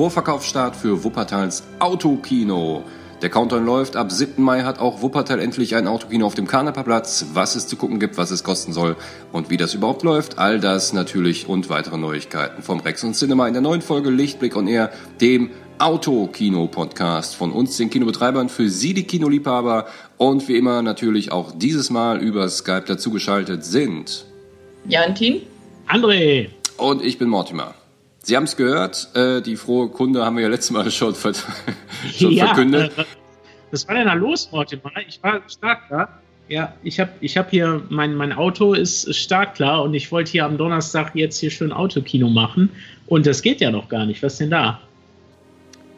Vorverkaufsstart für Wuppertals Autokino. Der Countdown läuft. Ab 7. Mai hat auch Wuppertal endlich ein Autokino auf dem Karneperplatz. Was es zu gucken gibt, was es kosten soll und wie das überhaupt läuft. All das natürlich und weitere Neuigkeiten vom Rex und Cinema in der neuen Folge Lichtblick on Air, dem Autokino-Podcast von uns, den Kinobetreibern, für Sie, die Kinoliebhaber und wie immer natürlich auch dieses Mal über Skype dazugeschaltet sind. Jantin. André. Und ich bin Mortimer. Sie haben es gehört, äh, die frohe Kunde haben wir ja letztes Mal schon, ver schon ja, verkündet. Äh, was war denn da los, Mortimer? Ich war stark da. Ja, ich habe ich hab hier, mein, mein Auto ist stark klar und ich wollte hier am Donnerstag jetzt hier schön Autokino machen und das geht ja noch gar nicht. Was ist denn da?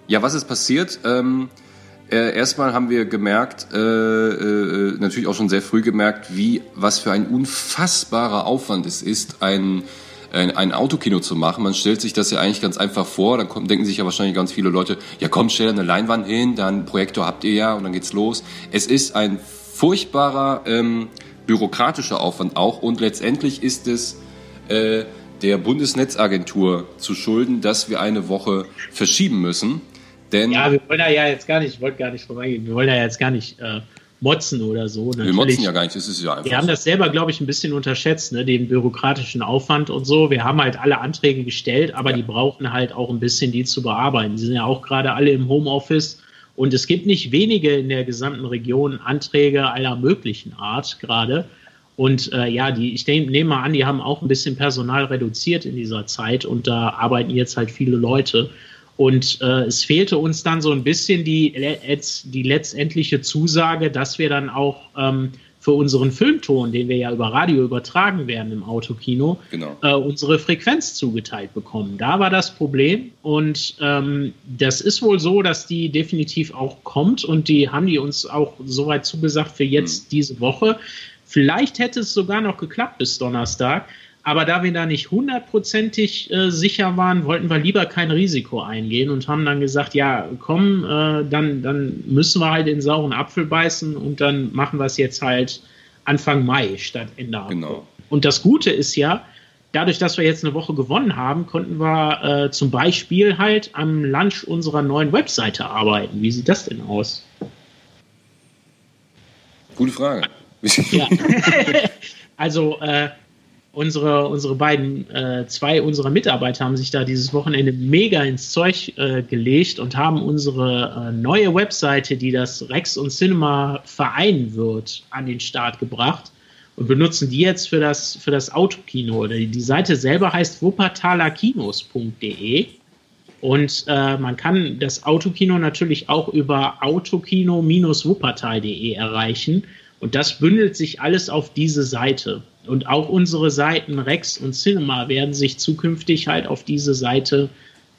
Ja, was ist passiert? Ähm, äh, erstmal haben wir gemerkt, äh, äh, natürlich auch schon sehr früh gemerkt, wie was für ein unfassbarer Aufwand es ist, ein ein Autokino zu machen. Man stellt sich das ja eigentlich ganz einfach vor. Dann kommen, denken sich ja wahrscheinlich ganz viele Leute, ja komm, stell eine Leinwand hin, dann Projektor habt ihr ja und dann geht's los. Es ist ein furchtbarer ähm, bürokratischer Aufwand auch und letztendlich ist es äh, der Bundesnetzagentur zu schulden, dass wir eine Woche verschieben müssen. Denn ja, wir wollen da ja jetzt gar nicht, ich wollte gar nicht vorbeigehen, wir wollen da jetzt gar nicht äh, motzen oder so. Natürlich, wir motzen ja gar nicht, das ist ja einfach. Wir haben das selber, glaube ich, ein bisschen unterschätzt, ne, den bürokratischen Aufwand und so. Wir haben halt alle Anträge gestellt, aber ja. die brauchen halt auch ein bisschen die zu bearbeiten. Die sind ja auch gerade alle im Homeoffice und es gibt nicht wenige in der gesamten Region Anträge aller möglichen Art gerade. Und äh, ja, die, ich nehme mal an, die haben auch ein bisschen Personal reduziert in dieser Zeit und da arbeiten jetzt halt viele Leute. Und äh, es fehlte uns dann so ein bisschen die, die letztendliche Zusage, dass wir dann auch ähm, für unseren Filmton, den wir ja über Radio übertragen werden im Autokino, genau. äh, unsere Frequenz zugeteilt bekommen. Da war das Problem und ähm, das ist wohl so, dass die definitiv auch kommt und die haben die uns auch soweit zugesagt für jetzt mhm. diese Woche. Vielleicht hätte es sogar noch geklappt bis Donnerstag. Aber da wir da nicht hundertprozentig äh, sicher waren, wollten wir lieber kein Risiko eingehen und haben dann gesagt, ja, komm, äh, dann, dann müssen wir halt den sauren Apfel beißen und dann machen wir es jetzt halt Anfang Mai statt Ende April. Genau. Und das Gute ist ja, dadurch, dass wir jetzt eine Woche gewonnen haben, konnten wir äh, zum Beispiel halt am Lunch unserer neuen Webseite arbeiten. Wie sieht das denn aus? Gute Frage. Ja. also, äh, unsere, unsere beiden, äh, zwei unserer Mitarbeiter haben sich da dieses Wochenende mega ins Zeug äh, gelegt und haben unsere äh, neue Webseite, die das Rex und Cinema vereinen wird, an den Start gebracht und benutzen die jetzt für das, für das Autokino. Die, die Seite selber heißt wuppertalerkinos.de und äh, man kann das Autokino natürlich auch über autokino-wuppertal.de erreichen. Und das bündelt sich alles auf diese Seite. Und auch unsere Seiten Rex und Cinema werden sich zukünftig halt auf diese Seite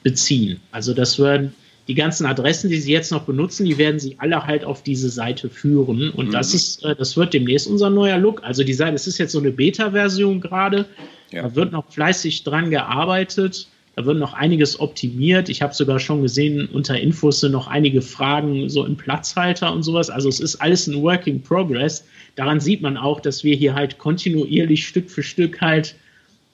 beziehen. Also das werden die ganzen Adressen, die Sie jetzt noch benutzen, die werden Sie alle halt auf diese Seite führen. Und mhm. das ist, äh, das wird demnächst unser neuer Look. Also die Seite, es ist jetzt so eine Beta-Version gerade. Ja. Da wird noch fleißig dran gearbeitet. Da wird noch einiges optimiert. Ich habe sogar schon gesehen, unter Infos sind noch einige Fragen so im Platzhalter und sowas. Also es ist alles ein Work in Progress daran sieht man auch, dass wir hier halt kontinuierlich Stück für Stück halt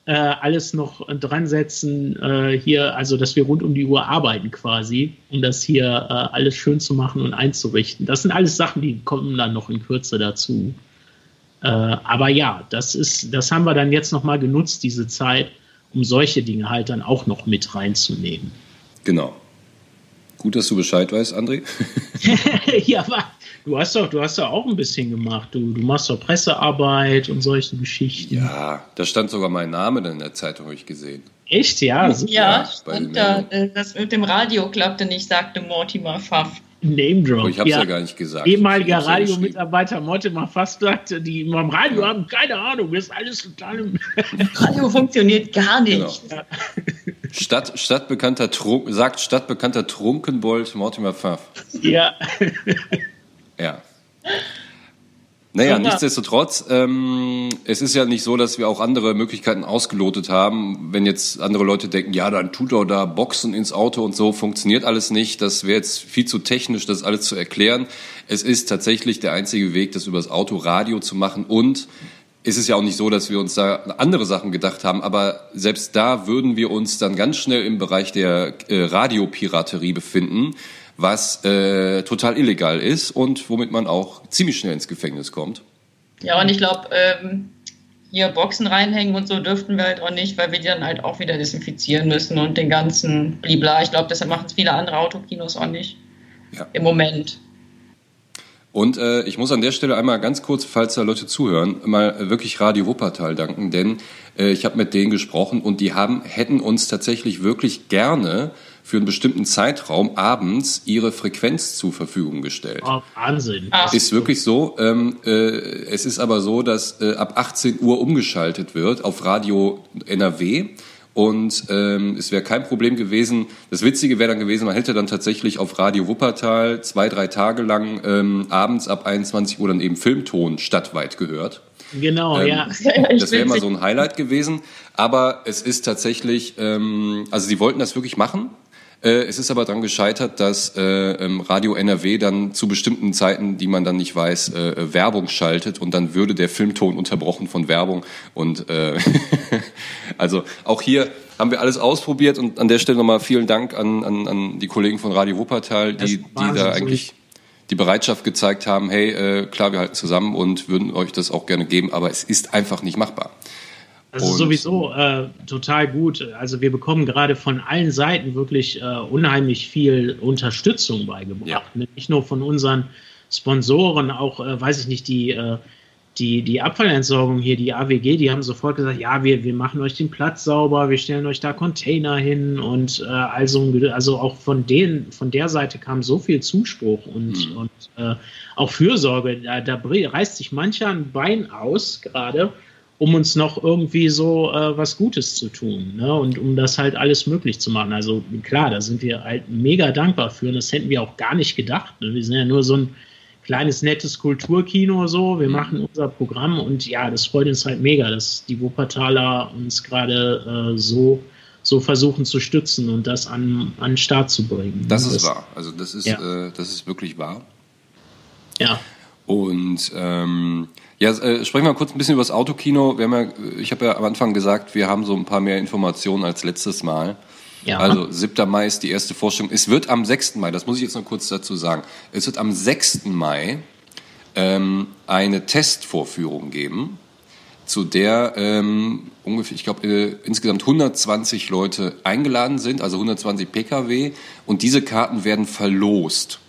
äh, alles noch dran setzen, äh, hier, also dass wir rund um die Uhr arbeiten quasi, um das hier äh, alles schön zu machen und einzurichten. Das sind alles Sachen, die kommen dann noch in Kürze dazu. Äh, aber ja, das ist, das haben wir dann jetzt nochmal genutzt, diese Zeit, um solche Dinge halt dann auch noch mit reinzunehmen. Genau. Gut, dass du Bescheid weißt, André. ja, aber Du hast doch, du hast doch auch ein bisschen gemacht. Du, du machst doch Pressearbeit und solche Geschichten. Ja, da stand sogar mein Name dann in der Zeitung, habe ich gesehen. Echt, ja? Ja, ja stand da. Äh, das mit dem Radio klappte nicht, sagte Mortimer Pfaff. Name Drop. Oh, ich habe es ja. ja. gar nicht gesagt. Ehemaliger Radiomitarbeiter Mortimer Fass sagte, die beim Radio ja. haben keine Ahnung, ist alles total im Radio funktioniert gar nicht. Genau. Stadt, Stadtbekannter sagt stadtbekannter Trunkenbold Mortimer Pfaff. Ja. Ja. Naja, Super. nichtsdestotrotz, ähm, es ist ja nicht so, dass wir auch andere Möglichkeiten ausgelotet haben. Wenn jetzt andere Leute denken, ja, dann tut er da Boxen ins Auto und so, funktioniert alles nicht. Das wäre jetzt viel zu technisch, das alles zu erklären. Es ist tatsächlich der einzige Weg, das übers Autoradio zu machen und ist es ja auch nicht so, dass wir uns da andere Sachen gedacht haben, aber selbst da würden wir uns dann ganz schnell im Bereich der äh, Radiopiraterie befinden, was äh, total illegal ist und womit man auch ziemlich schnell ins Gefängnis kommt. Ja, und ich glaube, ähm, hier Boxen reinhängen und so dürften wir halt auch nicht, weil wir die dann halt auch wieder desinfizieren müssen und den ganzen Blibla. Ich glaube, deshalb machen es viele andere Autokinos auch nicht. Ja. Im Moment. Und äh, ich muss an der Stelle einmal ganz kurz, falls da Leute zuhören, mal wirklich Radio Wuppertal danken, denn äh, ich habe mit denen gesprochen und die haben hätten uns tatsächlich wirklich gerne für einen bestimmten Zeitraum abends ihre Frequenz zur Verfügung gestellt. Oh, Wahnsinn. Ach. Ist wirklich so. Ähm, äh, es ist aber so, dass äh, ab 18 Uhr umgeschaltet wird auf Radio NRW. Und ähm, es wäre kein Problem gewesen. Das Witzige wäre dann gewesen, man hätte dann tatsächlich auf Radio Wuppertal zwei, drei Tage lang ähm, abends ab 21 Uhr dann eben Filmton stadtweit gehört. Genau, ähm, ja. Das wäre immer so ein Highlight gewesen. Aber es ist tatsächlich, ähm, also sie wollten das wirklich machen. Äh, es ist aber daran gescheitert, dass äh, ähm, Radio NRW dann zu bestimmten Zeiten, die man dann nicht weiß, äh, Werbung schaltet und dann würde der Filmton unterbrochen von Werbung. Und äh, also auch hier haben wir alles ausprobiert und an der Stelle nochmal vielen Dank an, an, an die Kollegen von Radio Wuppertal, die, die da eigentlich die Bereitschaft gezeigt haben, hey, äh, klar, wir halten zusammen und würden euch das auch gerne geben, aber es ist einfach nicht machbar. Also und sowieso äh, total gut. Also wir bekommen gerade von allen Seiten wirklich äh, unheimlich viel Unterstützung beigebracht. Ja. Nicht nur von unseren Sponsoren, auch, äh, weiß ich nicht, die, äh, die, die Abfallentsorgung hier, die AWG, die haben sofort gesagt, ja, wir, wir machen euch den Platz sauber, wir stellen euch da Container hin und äh, also, also auch von denen, von der Seite kam so viel Zuspruch und, mhm. und äh, auch Fürsorge. Da, da reißt sich mancher ein Bein aus gerade um uns noch irgendwie so äh, was Gutes zu tun ne? und um das halt alles möglich zu machen. Also klar, da sind wir halt mega dankbar für und das hätten wir auch gar nicht gedacht. Ne? Wir sind ja nur so ein kleines, nettes Kulturkino so. Wir mhm. machen unser Programm und ja, das freut uns halt mega, dass die Wuppertaler uns gerade äh, so so versuchen zu stützen und das an, an den Start zu bringen. Das ist das, wahr. Also das ist, ja. äh, das ist wirklich wahr. Ja. Und ähm, ja, äh, sprechen wir kurz ein bisschen über das Autokino. Wir haben ja, ich habe ja am Anfang gesagt, wir haben so ein paar mehr Informationen als letztes Mal. Ja. Also 7. Mai ist die erste Vorstellung. Es wird am 6. Mai, das muss ich jetzt noch kurz dazu sagen, es wird am 6. Mai ähm, eine Testvorführung geben, zu der ähm, ungefähr, ich glaube, äh, insgesamt 120 Leute eingeladen sind, also 120 Pkw, und diese Karten werden verlost.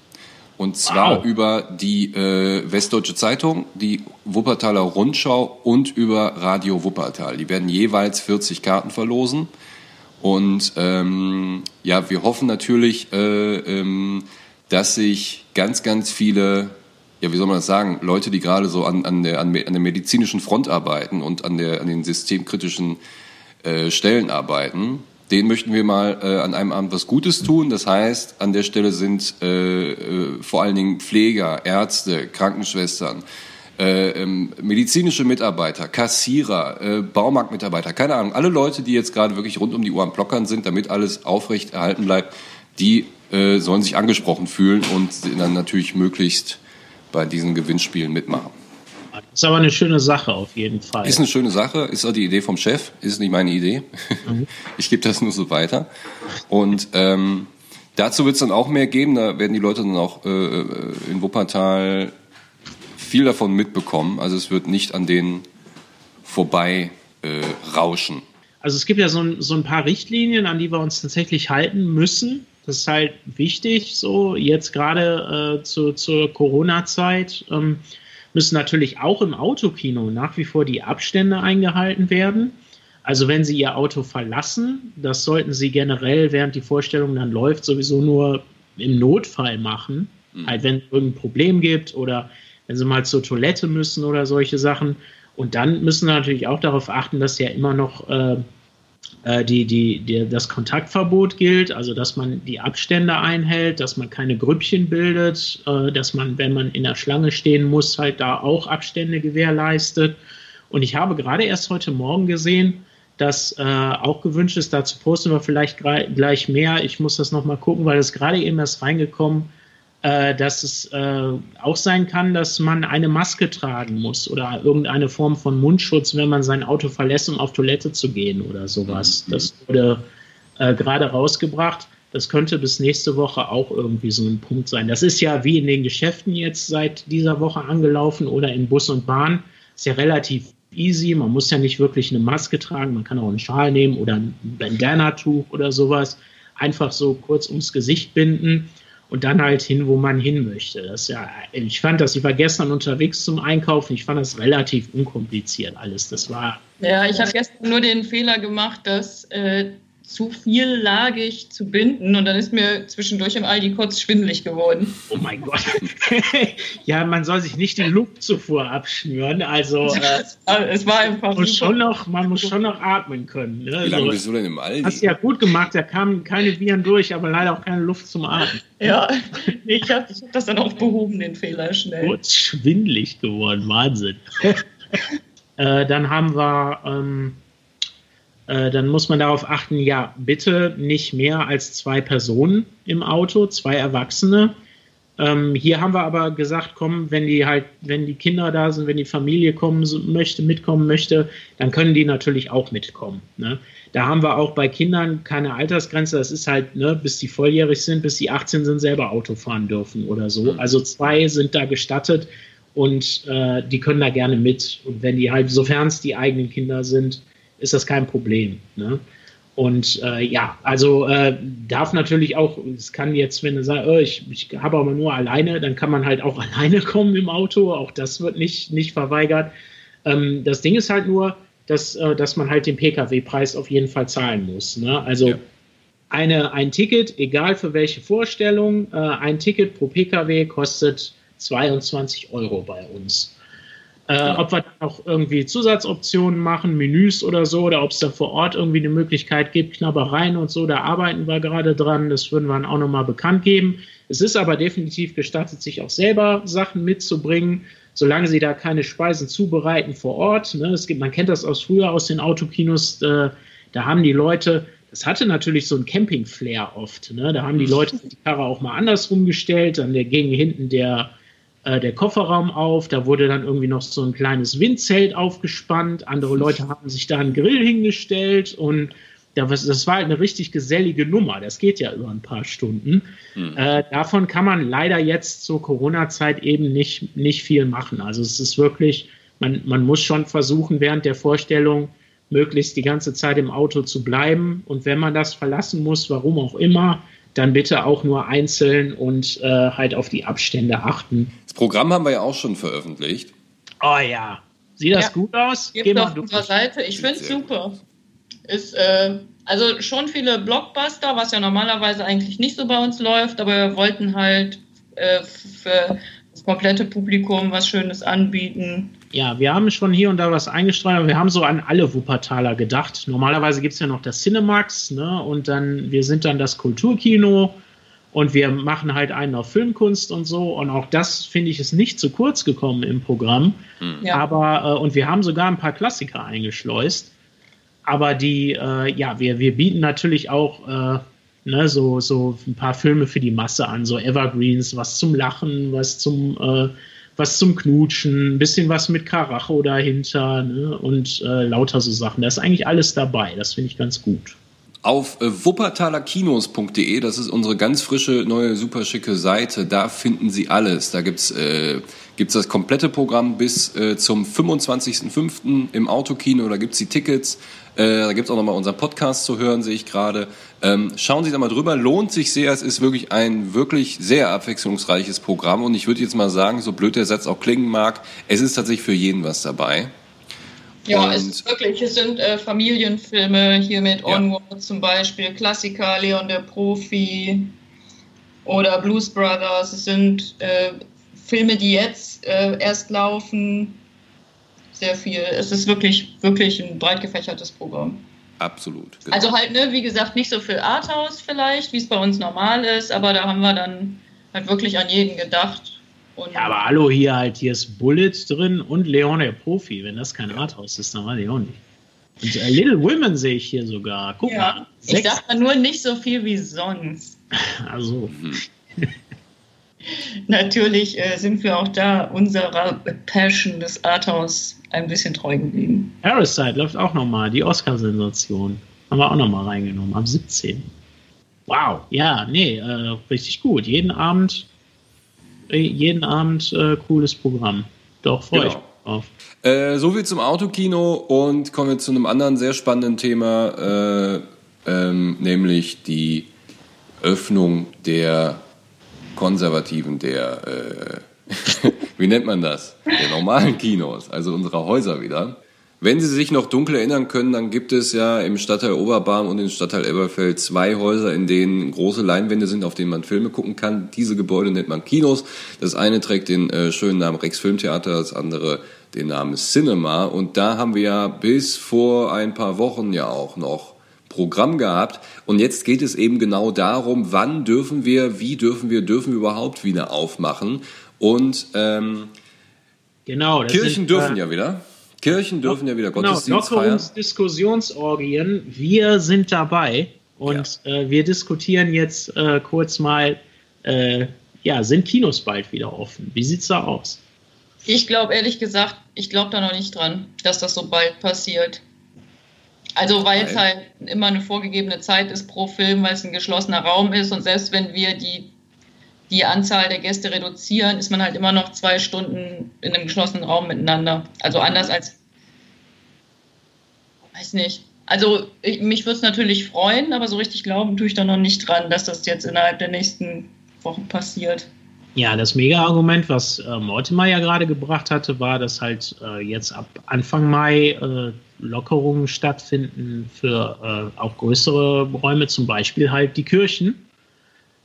Und zwar wow. über die äh, Westdeutsche Zeitung, die Wuppertaler Rundschau und über Radio Wuppertal. Die werden jeweils 40 Karten verlosen. Und ähm, ja, wir hoffen natürlich, äh, ähm, dass sich ganz, ganz viele, ja, wie soll man das sagen, Leute, die gerade so an, an, der, an der medizinischen Front arbeiten und an, der, an den systemkritischen äh, Stellen arbeiten, den möchten wir mal äh, an einem Abend was Gutes tun. Das heißt, an der Stelle sind äh, äh, vor allen Dingen Pfleger, Ärzte, Krankenschwestern, äh, ähm, medizinische Mitarbeiter, Kassierer, äh, Baumarktmitarbeiter, keine Ahnung, alle Leute, die jetzt gerade wirklich rund um die Uhr am Blockern sind, damit alles aufrecht erhalten bleibt, die äh, sollen sich angesprochen fühlen und dann natürlich möglichst bei diesen Gewinnspielen mitmachen. Ist aber eine schöne Sache auf jeden Fall. Ist eine schöne Sache, ist auch die Idee vom Chef, ist nicht meine Idee. Mhm. Ich gebe das nur so weiter. Und ähm, dazu wird es dann auch mehr geben. Da werden die Leute dann auch äh, in Wuppertal viel davon mitbekommen. Also es wird nicht an denen vorbei äh, rauschen. Also es gibt ja so ein, so ein paar Richtlinien, an die wir uns tatsächlich halten müssen. Das ist halt wichtig, so jetzt gerade äh, zu, zur Corona-Zeit. Ähm, müssen natürlich auch im Autokino nach wie vor die Abstände eingehalten werden. Also wenn Sie Ihr Auto verlassen, das sollten Sie generell, während die Vorstellung dann läuft, sowieso nur im Notfall machen. Mhm. Halt, wenn es irgendein Problem gibt oder wenn Sie mal zur Toilette müssen oder solche Sachen. Und dann müssen Sie natürlich auch darauf achten, dass ja immer noch äh, die, die, die, das Kontaktverbot gilt, also dass man die Abstände einhält, dass man keine Grüppchen bildet, äh, dass man, wenn man in der Schlange stehen muss, halt da auch Abstände gewährleistet. Und ich habe gerade erst heute Morgen gesehen, dass äh, auch gewünscht ist, dazu posten wir vielleicht gleich mehr. Ich muss das nochmal gucken, weil es gerade eben erst reingekommen, äh, dass es äh, auch sein kann, dass man eine Maske tragen muss oder irgendeine Form von Mundschutz, wenn man sein Auto verlässt, um auf Toilette zu gehen oder sowas. Mhm. Das wurde äh, gerade rausgebracht. Das könnte bis nächste Woche auch irgendwie so ein Punkt sein. Das ist ja wie in den Geschäften jetzt seit dieser Woche angelaufen oder in Bus und Bahn. Ist ja relativ easy. Man muss ja nicht wirklich eine Maske tragen. Man kann auch einen Schal nehmen oder ein Bandana-Tuch oder sowas. Einfach so kurz ums Gesicht binden und dann halt hin, wo man hin möchte. Das ja, ich fand das, ich war gestern unterwegs zum Einkaufen, ich fand das relativ unkompliziert alles. Das war. Ja, ich habe gestern nur den Fehler gemacht, dass äh, zu viel lagig zu binden und dann ist mir zwischendurch im Aldi kurz schwindelig geworden. Oh mein Gott. ja, man soll sich nicht die Luftzufuhr abschnüren. Also äh, es war einfach muss schon noch, man muss schon noch atmen können. Ne? Wie lange also, bist du denn im Aldi? Hast du ja gut gemacht, da kamen keine Viren durch, aber leider auch keine Luft zum Atmen. Ja, ich habe hab das dann auch behoben, den Fehler schnell. Kurz schwindelig geworden, Wahnsinn. äh, dann haben wir ähm, äh, dann muss man darauf achten, ja, bitte nicht mehr als zwei Personen im Auto, zwei Erwachsene. Ähm, hier haben wir aber gesagt, komm, wenn die halt, wenn die Kinder da sind, wenn die Familie kommen möchte, mitkommen möchte, dann können die natürlich auch mitkommen. Ne? Da haben wir auch bei Kindern keine Altersgrenze. Das ist halt, ne, bis die volljährig sind, bis die 18 sind, selber Auto fahren dürfen oder so. Mhm. Also zwei sind da gestattet und äh, die können da gerne mit. Und wenn die halt, sofern es die eigenen Kinder sind, ist das kein Problem. Ne? Und äh, ja, also äh, darf natürlich auch, es kann jetzt, wenn du sagst, oh, ich, ich habe aber nur alleine, dann kann man halt auch alleine kommen im Auto. Auch das wird nicht, nicht verweigert. Ähm, das Ding ist halt nur, dass, äh, dass man halt den Pkw-Preis auf jeden Fall zahlen muss. Ne? Also ja. eine, ein Ticket, egal für welche Vorstellung, äh, ein Ticket pro Pkw kostet 22 Euro bei uns. Äh, ob wir auch irgendwie Zusatzoptionen machen, Menüs oder so, oder ob es da vor Ort irgendwie eine Möglichkeit gibt, Knabbereien und so, da arbeiten wir gerade dran. Das würden wir dann auch nochmal bekannt geben. Es ist aber definitiv gestattet, sich auch selber Sachen mitzubringen, solange sie da keine Speisen zubereiten vor Ort. Ne? Es gibt, man kennt das aus früher aus den Autokinos, äh, da haben die Leute das hatte natürlich so ein Camping-Flair oft. Ne? Da haben die Leute die Karre auch mal andersrum gestellt, dann ging hinten der, äh, der Kofferraum auf, da wurde dann irgendwie noch so ein kleines Windzelt aufgespannt, andere Leute haben sich da einen Grill hingestellt und das war halt eine richtig gesellige Nummer. Das geht ja über ein paar Stunden. Mhm. Äh, davon kann man leider jetzt zur Corona-Zeit eben nicht, nicht viel machen. Also es ist wirklich, man, man muss schon versuchen, während der Vorstellung möglichst die ganze Zeit im Auto zu bleiben. Und wenn man das verlassen muss, warum auch immer, dann bitte auch nur einzeln und äh, halt auf die Abstände achten. Das Programm haben wir ja auch schon veröffentlicht. Oh ja. Sieht das ja. gut aus? Gebt auf unserer Seite. Ich finde es super. Ist, äh, also schon viele Blockbuster, was ja normalerweise eigentlich nicht so bei uns läuft, aber wir wollten halt äh, für das komplette Publikum was Schönes anbieten. Ja, wir haben schon hier und da was eingestreut, aber wir haben so an alle Wuppertaler gedacht. Normalerweise gibt es ja noch das Cinemax, ne? Und dann, wir sind dann das Kulturkino und wir machen halt einen auf Filmkunst und so. Und auch das, finde ich, ist nicht zu kurz gekommen im Programm. Hm. Ja. Aber, äh, und wir haben sogar ein paar Klassiker eingeschleust. Aber die, äh, ja, wir, wir bieten natürlich auch äh, ne, so, so ein paar Filme für die Masse an, so Evergreens, was zum Lachen, was zum äh, was zum Knutschen, ein bisschen was mit Karacho dahinter ne? und äh, lauter so Sachen. Da ist eigentlich alles dabei. Das finde ich ganz gut. Auf äh, wuppertalerkinos.de, das ist unsere ganz frische, neue, super schicke Seite, da finden Sie alles. Da gibt's äh, gibt's das komplette Programm bis äh, zum 25.05. im Autokino, da gibt's die Tickets. Äh, da gibt's auch nochmal unseren Podcast zu hören, sehe ich gerade. Ähm, schauen Sie da mal drüber, lohnt sich sehr. Es ist wirklich ein wirklich sehr abwechslungsreiches Programm und ich würde jetzt mal sagen, so blöd der Satz auch klingen mag, es ist tatsächlich für jeden was dabei. Ja, und es ist wirklich, es sind äh, Familienfilme hier mit Onward ja. zum Beispiel, Klassiker, Leon der Profi oder Blues Brothers. Es sind äh, Filme, die jetzt äh, erst laufen. Sehr viel. Es ist wirklich, wirklich ein breit gefächertes Programm. Absolut. Genau. Also halt, ne, wie gesagt, nicht so viel Arthouse vielleicht, wie es bei uns normal ist, aber da haben wir dann halt wirklich an jeden gedacht. Und ja, aber hallo, hier halt, hier ist Bullet drin und Leon der Profi. Wenn das kein Arthouse ist, dann weiß ich auch nicht. Und äh, Little Women sehe ich hier sogar. Guck ja, mal. Ich dachte nur nicht so viel wie sonst. Also. Natürlich äh, sind wir auch da unserer Passion des Arthouse ein bisschen treu geblieben. Parasite läuft auch nochmal, die Oscar-Sensation. Haben wir auch nochmal reingenommen, am 17. Wow, ja, nee, äh, richtig gut. Jeden Abend, jeden Abend äh, cooles Programm. Doch, freue genau. ich mich drauf. Äh, so viel zum Autokino und kommen wir zu einem anderen sehr spannenden Thema, äh, ähm, nämlich die Öffnung der konservativen, der, äh, wie nennt man das? Der normalen Kinos, also unserer Häuser wieder. Wenn Sie sich noch dunkel erinnern können, dann gibt es ja im Stadtteil Oberbarm und im Stadtteil Elberfeld zwei Häuser, in denen große Leinwände sind, auf denen man Filme gucken kann. Diese Gebäude nennt man Kinos. Das eine trägt den äh, schönen Namen Rex Filmtheater, das andere den Namen Cinema. Und da haben wir ja bis vor ein paar Wochen ja auch noch Programm gehabt. Und jetzt geht es eben genau darum, wann dürfen wir, wie dürfen wir, dürfen wir überhaupt wieder aufmachen. Und ähm, genau, Kirchen sind, dürfen äh, ja wieder. Kirchen dürfen ja wieder Gottesdienst genau, feiern. Diskussionsorgien, wir sind dabei und ja. äh, wir diskutieren jetzt äh, kurz mal, äh, ja, sind Kinos bald wieder offen? Wie sieht's da aus? Ich glaube ehrlich gesagt, ich glaube da noch nicht dran, dass das so bald passiert. Also weil es halt immer eine vorgegebene Zeit ist pro Film, weil es ein geschlossener Raum ist und selbst wenn wir die, die Anzahl der Gäste reduzieren, ist man halt immer noch zwei Stunden in einem geschlossenen Raum miteinander. Also anders als, weiß nicht. Also ich, mich würde es natürlich freuen, aber so richtig glauben tue ich da noch nicht dran, dass das jetzt innerhalb der nächsten Wochen passiert. Ja, das Mega-Argument, was äh, Mortimer ja gerade gebracht hatte, war, dass halt äh, jetzt ab Anfang Mai äh, Lockerungen stattfinden für äh, auch größere Räume, zum Beispiel halt die Kirchen.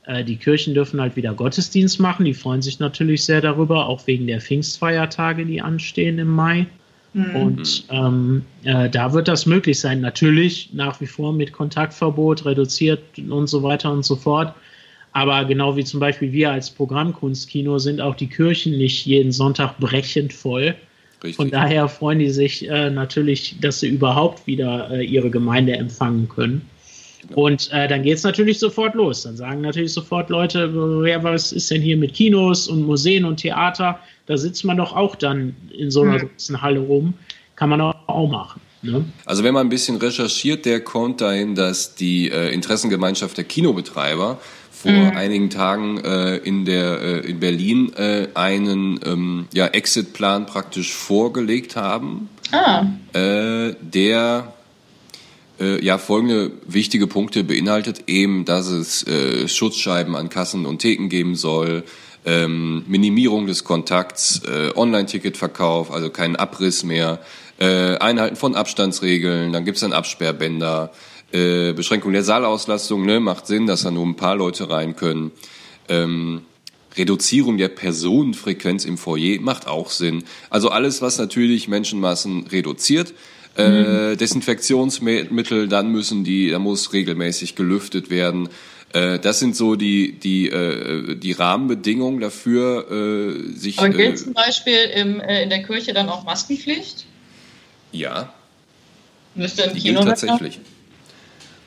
Äh, die Kirchen dürfen halt wieder Gottesdienst machen. Die freuen sich natürlich sehr darüber, auch wegen der Pfingstfeiertage, die anstehen im Mai. Mhm. Und ähm, äh, da wird das möglich sein. Natürlich nach wie vor mit Kontaktverbot, reduziert und so weiter und so fort. Aber genau wie zum Beispiel wir als Programmkunstkino sind auch die Kirchen nicht jeden Sonntag brechend voll. Richtig. Von daher freuen die sich äh, natürlich, dass sie überhaupt wieder äh, ihre Gemeinde empfangen können. Genau. Und äh, dann geht es natürlich sofort los. Dann sagen natürlich sofort Leute, ja, was ist denn hier mit Kinos und Museen und Theater? Da sitzt man doch auch dann in so einer mhm. großen Halle rum. Kann man auch machen. Ne? Also wenn man ein bisschen recherchiert, der kommt dahin, dass die äh, Interessengemeinschaft der Kinobetreiber vor mhm. einigen Tagen äh, in, der, äh, in Berlin äh, einen ähm, ja, Exit-Plan praktisch vorgelegt haben, ah. äh, der äh, ja folgende wichtige Punkte beinhaltet, eben, dass es äh, Schutzscheiben an Kassen und Theken geben soll, ähm, Minimierung des Kontakts, äh, Online-Ticketverkauf, also keinen Abriss mehr, äh, Einhalten von Abstandsregeln, dann gibt es dann Absperrbänder, äh, Beschränkung der Saalauslastung, ne, macht Sinn, dass da nur ein paar Leute rein können. Ähm, Reduzierung der Personenfrequenz im Foyer macht auch Sinn. Also alles, was natürlich Menschenmassen reduziert. Äh, mhm. Desinfektionsmittel, dann müssen die, da muss regelmäßig gelüftet werden. Äh, das sind so die, die, äh, die Rahmenbedingungen dafür, äh, sich. Aber gilt zum Beispiel im, in der Kirche dann auch Maskenpflicht? Ja. Müsste im Kino tatsächlich. Haben?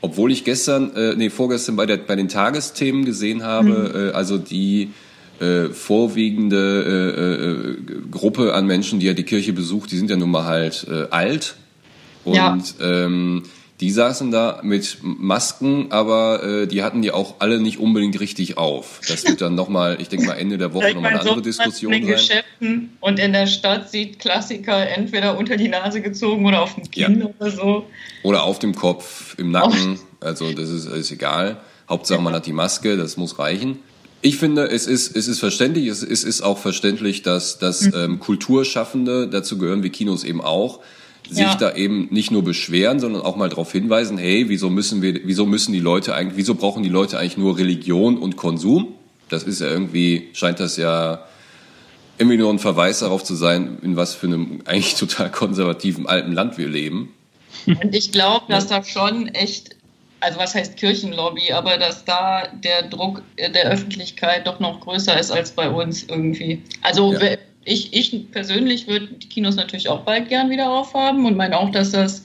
Obwohl ich gestern, äh, nee, vorgestern bei, der, bei den Tagesthemen gesehen habe, mhm. äh, also die äh, vorwiegende äh, äh, Gruppe an Menschen, die ja die Kirche besucht, die sind ja nun mal halt äh, alt. Und ja. ähm, die saßen da mit Masken, aber äh, die hatten die auch alle nicht unbedingt richtig auf. Das wird dann nochmal, ich denke mal Ende der Woche nochmal eine andere Diskussion in den sein. Geschäften und in der Stadt sieht Klassiker entweder unter die Nase gezogen oder auf dem Kinn ja. oder so. Oder auf dem Kopf, im Nacken. Also das ist, ist egal. Hauptsache man hat die Maske, das muss reichen. Ich finde, es ist, es ist verständlich, es ist, es ist auch verständlich, dass, dass mhm. ähm, Kulturschaffende, dazu gehören wie Kinos eben auch, sich ja. da eben nicht nur beschweren, sondern auch mal darauf hinweisen, hey, wieso müssen wir, wieso müssen die Leute eigentlich, wieso brauchen die Leute eigentlich nur Religion und Konsum? Das ist ja irgendwie, scheint das ja irgendwie nur ein Verweis darauf zu sein, in was für einem eigentlich total konservativen alten Land wir leben. Und ich glaube, dass da schon echt, also was heißt Kirchenlobby, aber dass da der Druck der Öffentlichkeit doch noch größer ist als bei uns irgendwie. Also ja ich, ich persönlich würde die Kinos natürlich auch bald gern wieder aufhaben und meine auch, dass das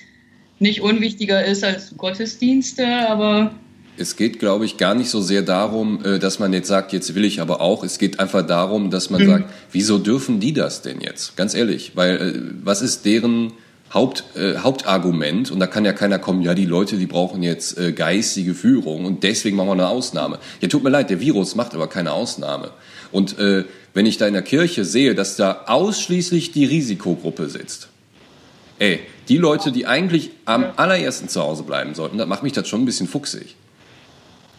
nicht unwichtiger ist als Gottesdienste, aber es geht, glaube ich, gar nicht so sehr darum, äh, dass man jetzt sagt, jetzt will ich aber auch. Es geht einfach darum, dass man mhm. sagt, wieso dürfen die das denn jetzt? Ganz ehrlich, weil äh, was ist deren Haupt, äh, Hauptargument? Und da kann ja keiner kommen, ja, die Leute, die brauchen jetzt äh, geistige Führung und deswegen machen wir eine Ausnahme. Ja, tut mir leid, der Virus macht aber keine Ausnahme. Und äh, wenn ich da in der Kirche sehe, dass da ausschließlich die Risikogruppe sitzt, ey, die Leute, die eigentlich am allerersten zu Hause bleiben sollten, da macht mich das schon ein bisschen fuchsig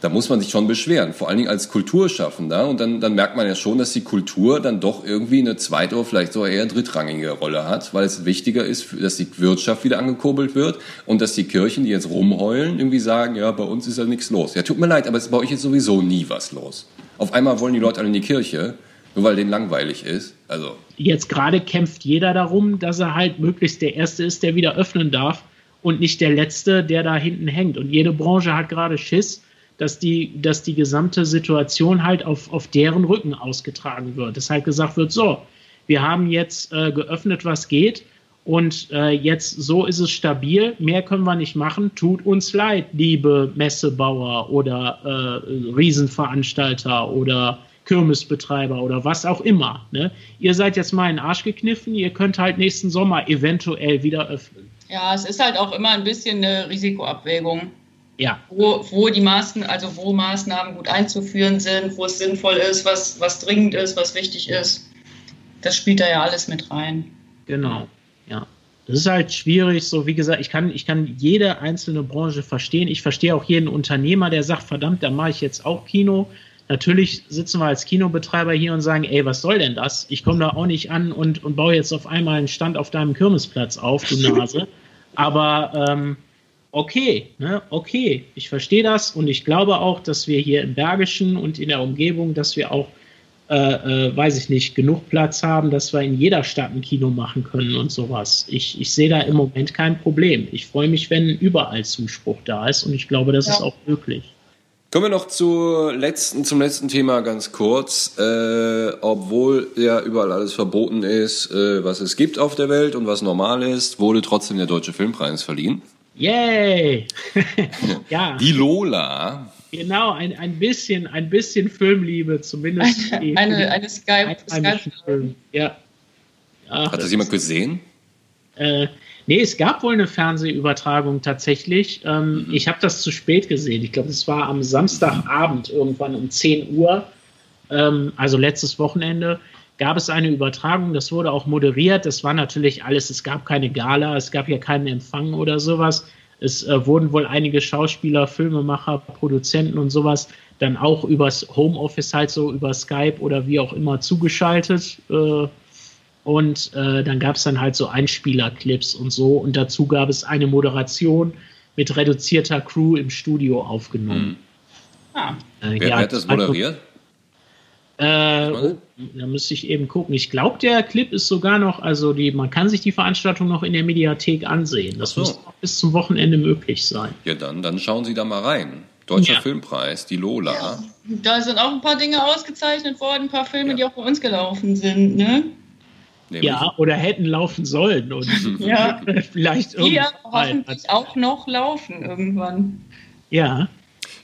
da muss man sich schon beschweren, vor allen Dingen als Kulturschaffender. Und dann, dann merkt man ja schon, dass die Kultur dann doch irgendwie eine zweite oder vielleicht sogar eher drittrangige Rolle hat, weil es wichtiger ist, dass die Wirtschaft wieder angekurbelt wird und dass die Kirchen, die jetzt rumheulen, irgendwie sagen, ja, bei uns ist ja nichts los. Ja, tut mir leid, aber es ist bei euch jetzt sowieso nie was los. Auf einmal wollen die Leute alle in die Kirche, nur weil denen langweilig ist. Also. Jetzt gerade kämpft jeder darum, dass er halt möglichst der Erste ist, der wieder öffnen darf und nicht der Letzte, der da hinten hängt. Und jede Branche hat gerade Schiss, dass die, dass die gesamte Situation halt auf, auf deren Rücken ausgetragen wird. Dass halt gesagt wird, so, wir haben jetzt äh, geöffnet, was geht und äh, jetzt so ist es stabil, mehr können wir nicht machen, tut uns leid, liebe Messebauer oder äh, Riesenveranstalter oder Kirmesbetreiber oder was auch immer. Ne? Ihr seid jetzt mal in den Arsch gekniffen, ihr könnt halt nächsten Sommer eventuell wieder öffnen. Ja, es ist halt auch immer ein bisschen eine Risikoabwägung. Ja. Wo, wo die Maßnahmen, also wo Maßnahmen gut einzuführen sind, wo es sinnvoll ist, was, was dringend ist, was wichtig ist. Das spielt da ja alles mit rein. Genau, ja. Das ist halt schwierig, so wie gesagt, ich kann, ich kann jede einzelne Branche verstehen. Ich verstehe auch jeden Unternehmer, der sagt, verdammt, da mache ich jetzt auch Kino. Natürlich sitzen wir als Kinobetreiber hier und sagen, ey, was soll denn das? Ich komme da auch nicht an und, und baue jetzt auf einmal einen Stand auf deinem Kirmesplatz auf, du Nase. Aber ähm, okay, ne, okay, ich verstehe das und ich glaube auch, dass wir hier im Bergischen und in der Umgebung, dass wir auch, äh, äh, weiß ich nicht, genug Platz haben, dass wir in jeder Stadt ein Kino machen können und sowas. Ich, ich sehe da im Moment kein Problem. Ich freue mich, wenn überall Zuspruch da ist und ich glaube, das ja. ist auch möglich. Kommen wir noch zur letzten, zum letzten Thema ganz kurz. Äh, obwohl ja überall alles verboten ist, äh, was es gibt auf der Welt und was normal ist, wurde trotzdem der Deutsche Filmpreis verliehen. Yay! ja. Die Lola. Genau, ein, ein bisschen, ein bisschen Filmliebe, zumindest. Eine, eine, eine Skype. Skype ja. Ach, Hat das jemand gesehen? Äh, nee, es gab wohl eine Fernsehübertragung tatsächlich. Ähm, mhm. Ich habe das zu spät gesehen. Ich glaube, es war am Samstagabend irgendwann um 10 Uhr, ähm, also letztes Wochenende gab es eine Übertragung, das wurde auch moderiert, das war natürlich alles, es gab keine Gala, es gab ja keinen Empfang oder sowas. Es äh, wurden wohl einige Schauspieler, Filmemacher, Produzenten und sowas dann auch übers Homeoffice halt so über Skype oder wie auch immer zugeschaltet. Äh, und äh, dann gab es dann halt so Einspielerclips und so. Und dazu gab es eine Moderation mit reduzierter Crew im Studio aufgenommen. Hm. Ah. Äh, wer, ja, wer hat das moderiert? Äh, oh, da müsste ich eben gucken. Ich glaube, der Clip ist sogar noch, also die, man kann sich die Veranstaltung noch in der Mediathek ansehen. Das so. muss bis zum Wochenende möglich sein. Ja, dann, dann schauen Sie da mal rein. Deutscher ja. Filmpreis, die Lola. Ja, da sind auch ein paar Dinge ausgezeichnet worden, ein paar Filme, ja. die auch bei uns gelaufen sind, ne? Nämlich? Ja, oder hätten laufen sollen und ja. vielleicht irgendwann. Die hoffentlich auch noch laufen irgendwann. Ja.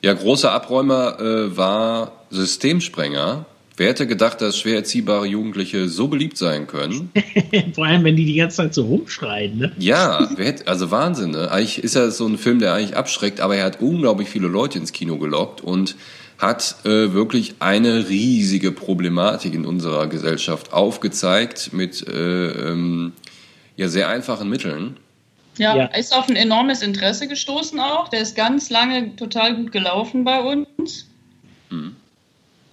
Ja, großer Abräumer äh, war Systemsprenger Wer hätte gedacht, dass schwer erziehbare Jugendliche so beliebt sein können? Vor allem, wenn die die ganze Zeit so rumschreien, ne? Ja, hätte, also Wahnsinn, ne? Eigentlich ist er so ein Film, der eigentlich abschreckt, aber er hat unglaublich viele Leute ins Kino gelockt und hat äh, wirklich eine riesige Problematik in unserer Gesellschaft aufgezeigt mit äh, ähm, ja, sehr einfachen Mitteln. Ja, ja, ist auf ein enormes Interesse gestoßen auch. Der ist ganz lange total gut gelaufen bei uns. Hm.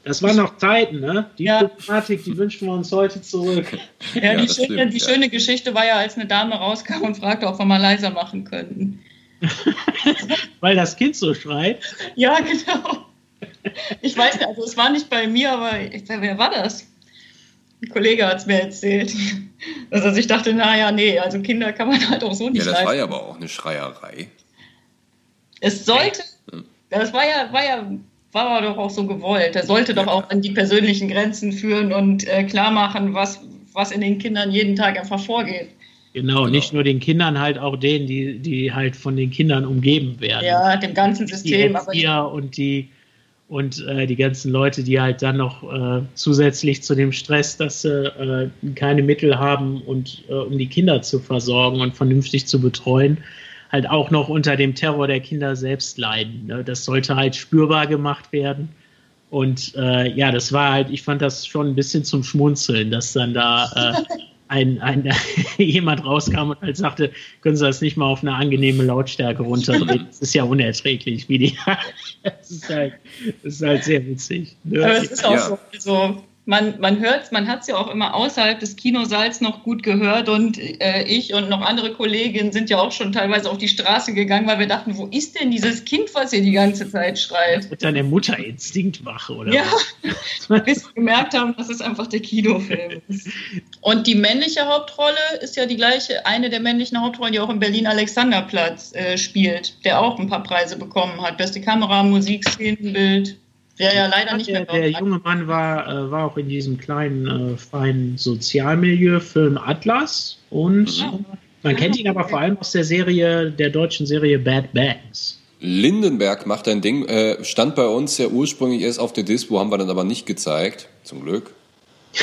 Das waren noch Zeiten, ne? Die ja. Problematik, die wünschen wir uns heute zurück. Ja, ja die, schöne, stimmt, die ja. schöne Geschichte war ja, als eine Dame rauskam und fragte, ob wir mal leiser machen könnten. Weil das Kind so schreit? Ja, genau. Ich weiß nicht, also es war nicht bei mir, aber ich sag, wer war das? Ein Kollege hat es mir erzählt. Also ich dachte, naja, nee, also Kinder kann man halt auch so nicht Ja, das war ja aber auch eine Schreierei. Es sollte, das war ja, war ja war doch auch so gewollt. Er sollte doch auch an die persönlichen Grenzen führen und äh, klar machen, was, was in den Kindern jeden Tag einfach vorgeht. Genau, genau, nicht nur den Kindern, halt auch denen, die, die halt von den Kindern umgeben werden. Ja, dem ganzen System. Die Erzieher und die und äh, die ganzen Leute, die halt dann noch äh, zusätzlich zu dem Stress, dass sie äh, keine Mittel haben und äh, um die Kinder zu versorgen und vernünftig zu betreuen, halt auch noch unter dem Terror der Kinder selbst leiden. Ne? Das sollte halt spürbar gemacht werden. Und äh, ja, das war halt, ich fand das schon ein bisschen zum Schmunzeln, dass dann da äh, ein, ein, jemand rauskam und halt sagte, können Sie das nicht mal auf eine angenehme Lautstärke runterdrehen? Das ist ja unerträglich, wie die. das, ist halt, das ist halt sehr witzig. Ne? Aber es ist auch ja. so, so man, man hört man hat es ja auch immer außerhalb des Kinosaals noch gut gehört und äh, ich und noch andere Kolleginnen sind ja auch schon teilweise auf die Straße gegangen, weil wir dachten, wo ist denn dieses Kind, was hier die ganze Zeit schreit? Wird dann der Mutterinstinkt wach, oder? Ja, bis wir gemerkt haben, dass es einfach der Kinofilm ist. Und die männliche Hauptrolle ist ja die gleiche, eine der männlichen Hauptrollen, die auch im Berlin Alexanderplatz äh, spielt, der auch ein paar Preise bekommen hat. Beste Kamera, Musik, Szenenbild. Der ja leider nicht mehr. Der, der junge Mann war, äh, war auch in diesem kleinen, äh, feinen Sozialmilieu-Film Atlas und mhm. man kennt ihn aber vor allem aus der Serie, der deutschen Serie Bad Banks. Lindenberg macht ein Ding, äh, stand bei uns ja ursprünglich erst auf der Dispo, haben wir dann aber nicht gezeigt, zum Glück.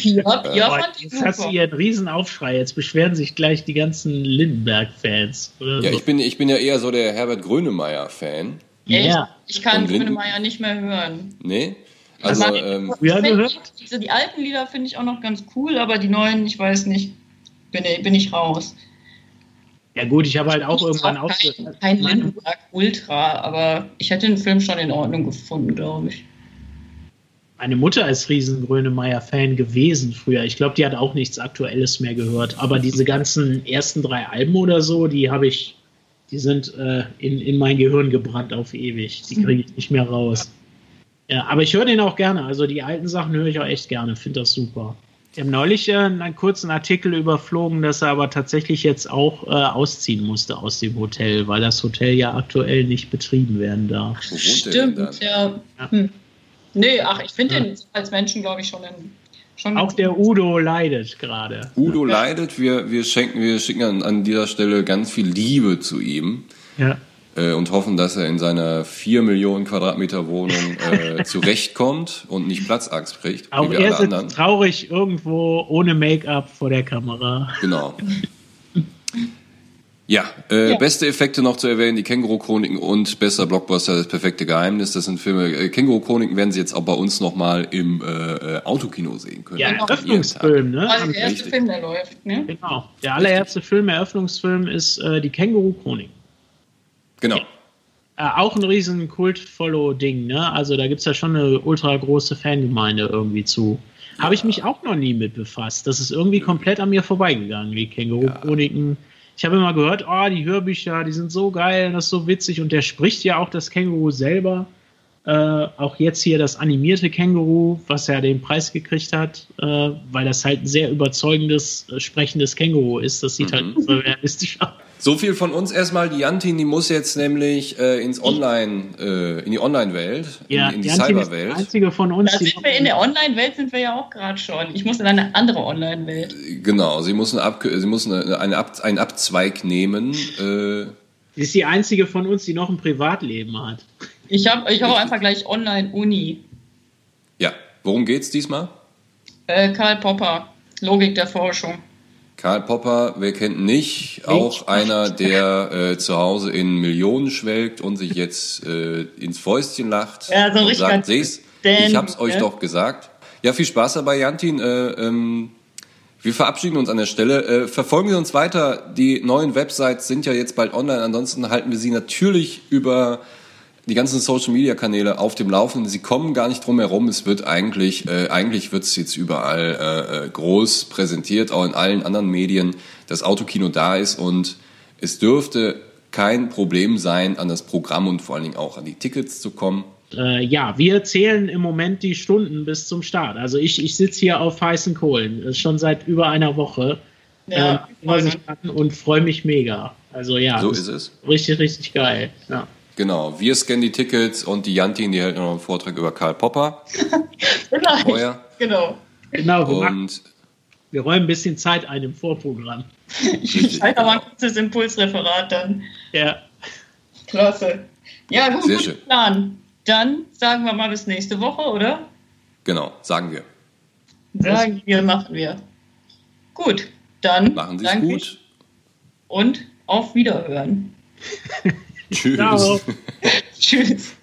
ja, ja, Boah, jetzt hat sie ihren Riesenaufschrei. Jetzt beschweren sich gleich die ganzen Lindenberg-Fans. Ja, so. ich, bin, ich bin ja eher so der Herbert Grönemeyer-Fan. Ja. Ich kann Grönemeyer nicht mehr hören. Nee? Also, also ähm, gehört? Die, die alten Lieder finde ich auch noch ganz cool, aber die neuen, ich weiß nicht, bin, bin ich raus. Ja gut, ich habe halt auch ich irgendwann auch kein, kein Lindenberg Ultra, aber ich hätte den Film schon in Ordnung gefunden, glaube ich. Meine Mutter ist riesen Grönemeyer-Fan gewesen früher. Ich glaube, die hat auch nichts Aktuelles mehr gehört. Aber diese ganzen ersten drei Alben oder so, die habe ich die sind äh, in, in mein Gehirn gebrannt auf ewig. Die kriege ich nicht mehr raus. Ja, aber ich höre den auch gerne. Also die alten Sachen höre ich auch echt gerne. Finde das super. Ich habe neulich äh, einen kurzen Artikel überflogen, dass er aber tatsächlich jetzt auch äh, ausziehen musste aus dem Hotel, weil das Hotel ja aktuell nicht betrieben werden darf. Stimmt, ja. ja. Hm. Nee, ach, ich finde ja. den als Menschen, glaube ich, schon in Schon auch der Udo leidet gerade. Udo ja. leidet. Wir, wir, schenken, wir schicken an, an dieser Stelle ganz viel Liebe zu ihm. Ja. Äh, und hoffen, dass er in seiner 4 Millionen Quadratmeter Wohnung äh, zurechtkommt und nicht Platzachs kriegt. Auch er sitzt anderen. traurig irgendwo ohne Make-up vor der Kamera. Genau. Ja, äh, ja, beste Effekte noch zu erwähnen, die Känguru-Chroniken und bester Blockbuster, das perfekte Geheimnis. Das sind Filme, äh, Känguru-Chroniken werden Sie jetzt auch bei uns nochmal im äh, äh Autokino sehen können. Ja, Eröffnungsfilm, ne? Also der erste Richtig. Film, der läuft, ne? Genau. Der allererste Film, Eröffnungsfilm ist äh, die Känguru-Chroniken. Genau. Ja. Äh, auch ein riesen Kult-Follow-Ding, ne? Also da gibt's ja schon eine ultra große Fangemeinde irgendwie zu. Ja. Habe ich mich auch noch nie mit befasst. Das ist irgendwie komplett an mir vorbeigegangen, die Känguru-Chroniken. Ja ich habe immer gehört, oh, die Hörbücher, die sind so geil, das ist so witzig und der spricht ja auch das Känguru selber. Äh, auch jetzt hier das animierte Känguru, was er den Preis gekriegt hat, äh, weil das halt ein sehr überzeugendes, äh, sprechendes Känguru ist. Das sieht halt mhm. halt so realistisch aus. So viel von uns erstmal. Die Jantin, die muss jetzt nämlich äh, ins Online, äh, in die Online-Welt, ja, in, in die, die Cyberwelt. Einzige von uns. Da sind wir in der Online-Welt sind wir ja auch gerade schon. Ich muss in eine andere Online-Welt. Genau, sie muss, eine Ab sie muss eine, eine Ab einen Abzweig nehmen. Äh, sie ist die einzige von uns, die noch ein Privatleben hat. Ich habe ich hab auch einfach gleich Online-Uni. Ja, worum geht's diesmal? Äh, Karl Popper, Logik der Forschung. Karl Popper, wer kennt nicht, auch einer, der äh, zu Hause in Millionen schwelgt und sich jetzt äh, ins Fäustchen lacht ja, so und sagt, seh's, ich hab's euch ja? doch gesagt. Ja, viel Spaß dabei, Jantin. Äh, ähm, wir verabschieden uns an der Stelle. Äh, verfolgen Sie uns weiter. Die neuen Websites sind ja jetzt bald online. Ansonsten halten wir Sie natürlich über die ganzen Social Media Kanäle auf dem Laufenden. Sie kommen gar nicht drum herum. Es wird eigentlich, äh, eigentlich wird es jetzt überall äh, äh, groß präsentiert, auch in allen anderen Medien, dass Autokino da ist und es dürfte kein Problem sein, an das Programm und vor allen Dingen auch an die Tickets zu kommen. Äh, ja, wir zählen im Moment die Stunden bis zum Start. Also ich, ich sitze hier auf heißen Kohlen, schon seit über einer Woche. Ja, äh, und freue mich mega. Also ja, so ist es. Richtig, richtig geil. Ja. Genau, wir scannen die Tickets und die Jantin, die hält noch einen Vortrag über Karl Popper. genau. Vorher. Genau. Genau, und Wir räumen ein bisschen Zeit ein im Vorprogramm. Ich halte aber ein kurzes Impulsreferat dann. Ja. Klasse. Ja, gut, Sehr schön. Plan. Dann sagen wir mal bis nächste Woche, oder? Genau, sagen wir. Sagen wir, machen wir. Gut, dann Machen Sie es gut. und auf Wiederhören. Tschüss. Tschüss.